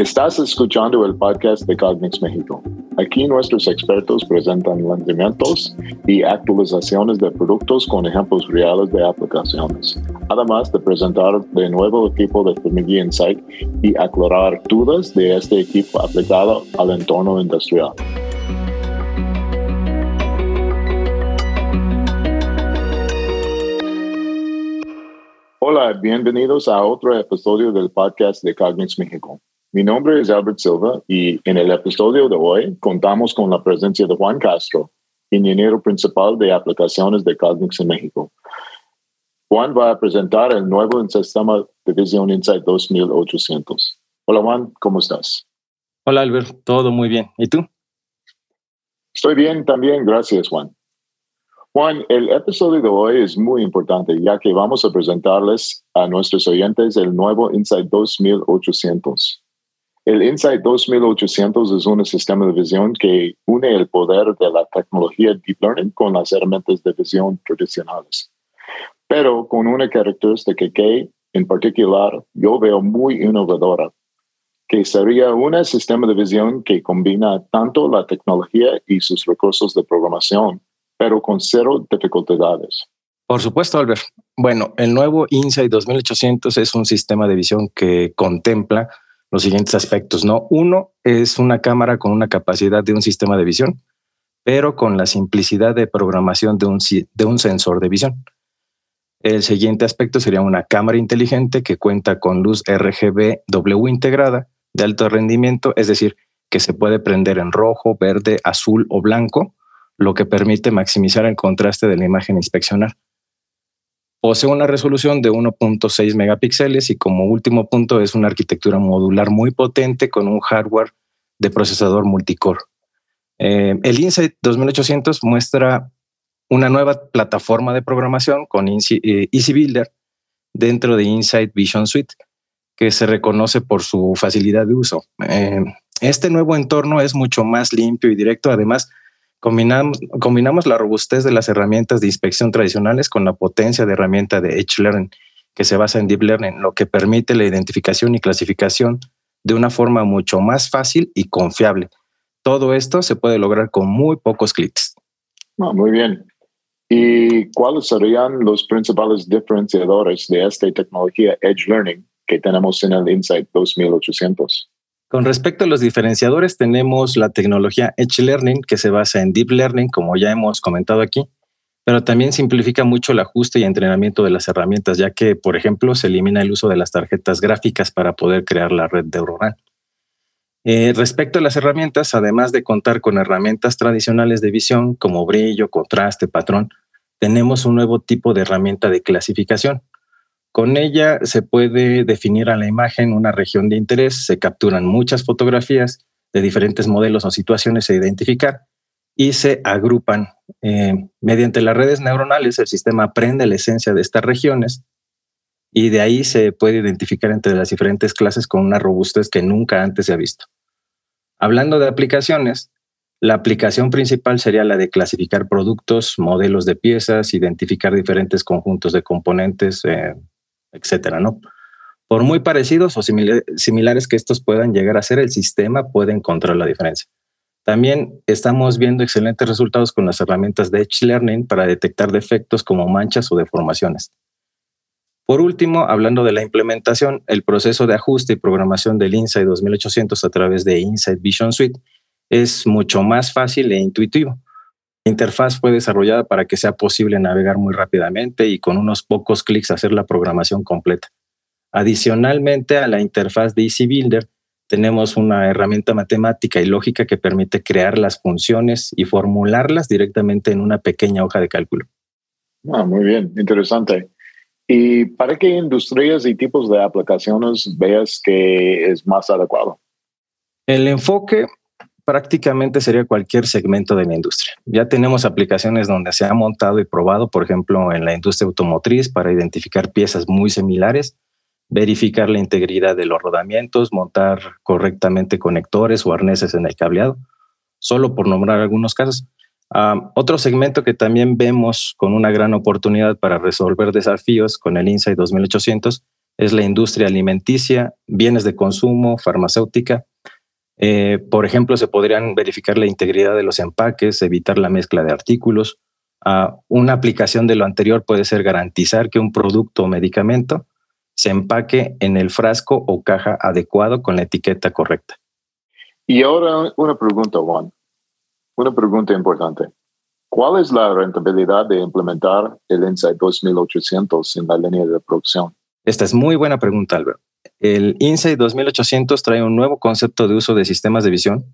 Estás escuchando el podcast de Cognex México. Aquí nuestros expertos presentan lanzamientos y actualizaciones de productos con ejemplos reales de aplicaciones, además de presentar de nuevo el equipo de Familia Insight y aclarar dudas de este equipo aplicado al entorno industrial. Hola, bienvenidos a otro episodio del podcast de Cognex México. Mi nombre es Albert Silva y en el episodio de hoy contamos con la presencia de Juan Castro, ingeniero principal de aplicaciones de Cognex en México. Juan va a presentar el nuevo sistema de Vision Insight 2800. Hola Juan, ¿cómo estás? Hola Albert, todo muy bien. ¿Y tú? Estoy bien también, gracias Juan. Juan, el episodio de hoy es muy importante ya que vamos a presentarles a nuestros oyentes el nuevo Insight 2800. El Insight 2800 es un sistema de visión que une el poder de la tecnología Deep Learning con las herramientas de visión tradicionales, pero con una característica que, en particular, yo veo muy innovadora, que sería un sistema de visión que combina tanto la tecnología y sus recursos de programación, pero con cero dificultades. Por supuesto, Albert. Bueno, el nuevo Insight 2800 es un sistema de visión que contempla los siguientes aspectos, ¿no? Uno es una cámara con una capacidad de un sistema de visión, pero con la simplicidad de programación de un, de un sensor de visión. El siguiente aspecto sería una cámara inteligente que cuenta con luz RGB integrada de alto rendimiento, es decir, que se puede prender en rojo, verde, azul o blanco, lo que permite maximizar el contraste de la imagen a inspeccionar. Posee una resolución de 1.6 megapíxeles y como último punto es una arquitectura modular muy potente con un hardware de procesador multicore. Eh, el Insight 2800 muestra una nueva plataforma de programación con Easy, eh, Builder dentro de Insight Vision Suite, que se reconoce por su facilidad de uso. Eh, este nuevo entorno es mucho más limpio y directo, además Combinamos, combinamos la robustez de las herramientas de inspección tradicionales con la potencia de herramienta de Edge Learning, que se basa en Deep Learning, lo que permite la identificación y clasificación de una forma mucho más fácil y confiable. Todo esto se puede lograr con muy pocos clics. Ah, muy bien. ¿Y cuáles serían los principales diferenciadores de esta tecnología Edge Learning que tenemos en el Insight 2800? Con respecto a los diferenciadores, tenemos la tecnología Edge Learning, que se basa en Deep Learning, como ya hemos comentado aquí, pero también simplifica mucho el ajuste y entrenamiento de las herramientas, ya que, por ejemplo, se elimina el uso de las tarjetas gráficas para poder crear la red neuronal. Eh, respecto a las herramientas, además de contar con herramientas tradicionales de visión como brillo, contraste, patrón, tenemos un nuevo tipo de herramienta de clasificación, con ella se puede definir a la imagen una región de interés, se capturan muchas fotografías de diferentes modelos o situaciones a identificar y se agrupan. Eh, mediante las redes neuronales, el sistema aprende la esencia de estas regiones y de ahí se puede identificar entre las diferentes clases con una robustez que nunca antes se ha visto. Hablando de aplicaciones, la aplicación principal sería la de clasificar productos, modelos de piezas, identificar diferentes conjuntos de componentes, eh, etcétera, ¿no? Por muy parecidos o similares que estos puedan llegar a ser, el sistema puede encontrar la diferencia. También estamos viendo excelentes resultados con las herramientas de Edge Learning para detectar defectos como manchas o deformaciones. Por último, hablando de la implementación, el proceso de ajuste y programación del Insight 2800 a través de Insight Vision Suite es mucho más fácil e intuitivo la interfaz fue desarrollada para que sea posible navegar muy rápidamente y con unos pocos clics hacer la programación completa. Adicionalmente a la interfaz de Easy Builder, tenemos una herramienta matemática y lógica que permite crear las funciones y formularlas directamente en una pequeña hoja de cálculo. Ah, muy bien, interesante. ¿Y para qué industrias y tipos de aplicaciones veas que es más adecuado? El enfoque prácticamente sería cualquier segmento de la industria. Ya tenemos aplicaciones donde se ha montado y probado, por ejemplo, en la industria automotriz para identificar piezas muy similares, verificar la integridad de los rodamientos, montar correctamente conectores o arneses en el cableado, solo por nombrar algunos casos. Ah, otro segmento que también vemos con una gran oportunidad para resolver desafíos con el INSAI 2800 es la industria alimenticia, bienes de consumo, farmacéutica. Eh, por ejemplo, se podrían verificar la integridad de los empaques, evitar la mezcla de artículos. Ah, una aplicación de lo anterior puede ser garantizar que un producto o medicamento se empaque en el frasco o caja adecuado con la etiqueta correcta. Y ahora una pregunta, Juan. Una pregunta importante. ¿Cuál es la rentabilidad de implementar el Insight 2800 en la línea de producción? Esta es muy buena pregunta, Albert. El Insight 2800 trae un nuevo concepto de uso de sistemas de visión.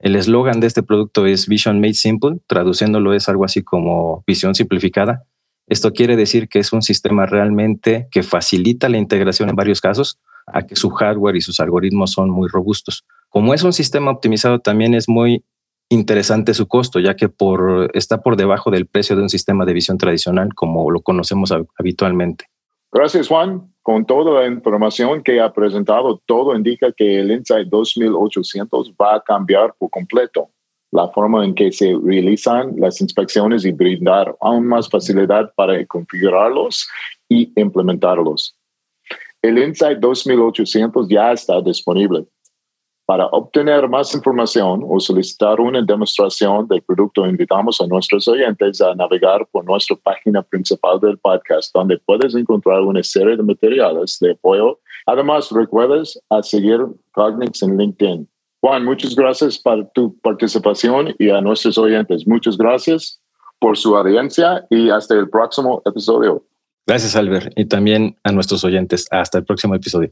El eslogan de este producto es Vision Made Simple, traduciéndolo es algo así como visión simplificada. Esto quiere decir que es un sistema realmente que facilita la integración en varios casos, a que su hardware y sus algoritmos son muy robustos. Como es un sistema optimizado, también es muy interesante su costo, ya que por, está por debajo del precio de un sistema de visión tradicional como lo conocemos habitualmente. Gracias, Juan. Con toda la información que ha presentado, todo indica que el Insight 2800 va a cambiar por completo la forma en que se realizan las inspecciones y brindar aún más facilidad para configurarlos y implementarlos. El Insight 2800 ya está disponible. Para obtener más información o solicitar una demostración del producto, invitamos a nuestros oyentes a navegar por nuestra página principal del podcast, donde puedes encontrar una serie de materiales de apoyo. Además, recuerdes a seguir Cognix en LinkedIn. Juan, muchas gracias por tu participación y a nuestros oyentes, muchas gracias por su audiencia y hasta el próximo episodio. Gracias, Albert, y también a nuestros oyentes. Hasta el próximo episodio.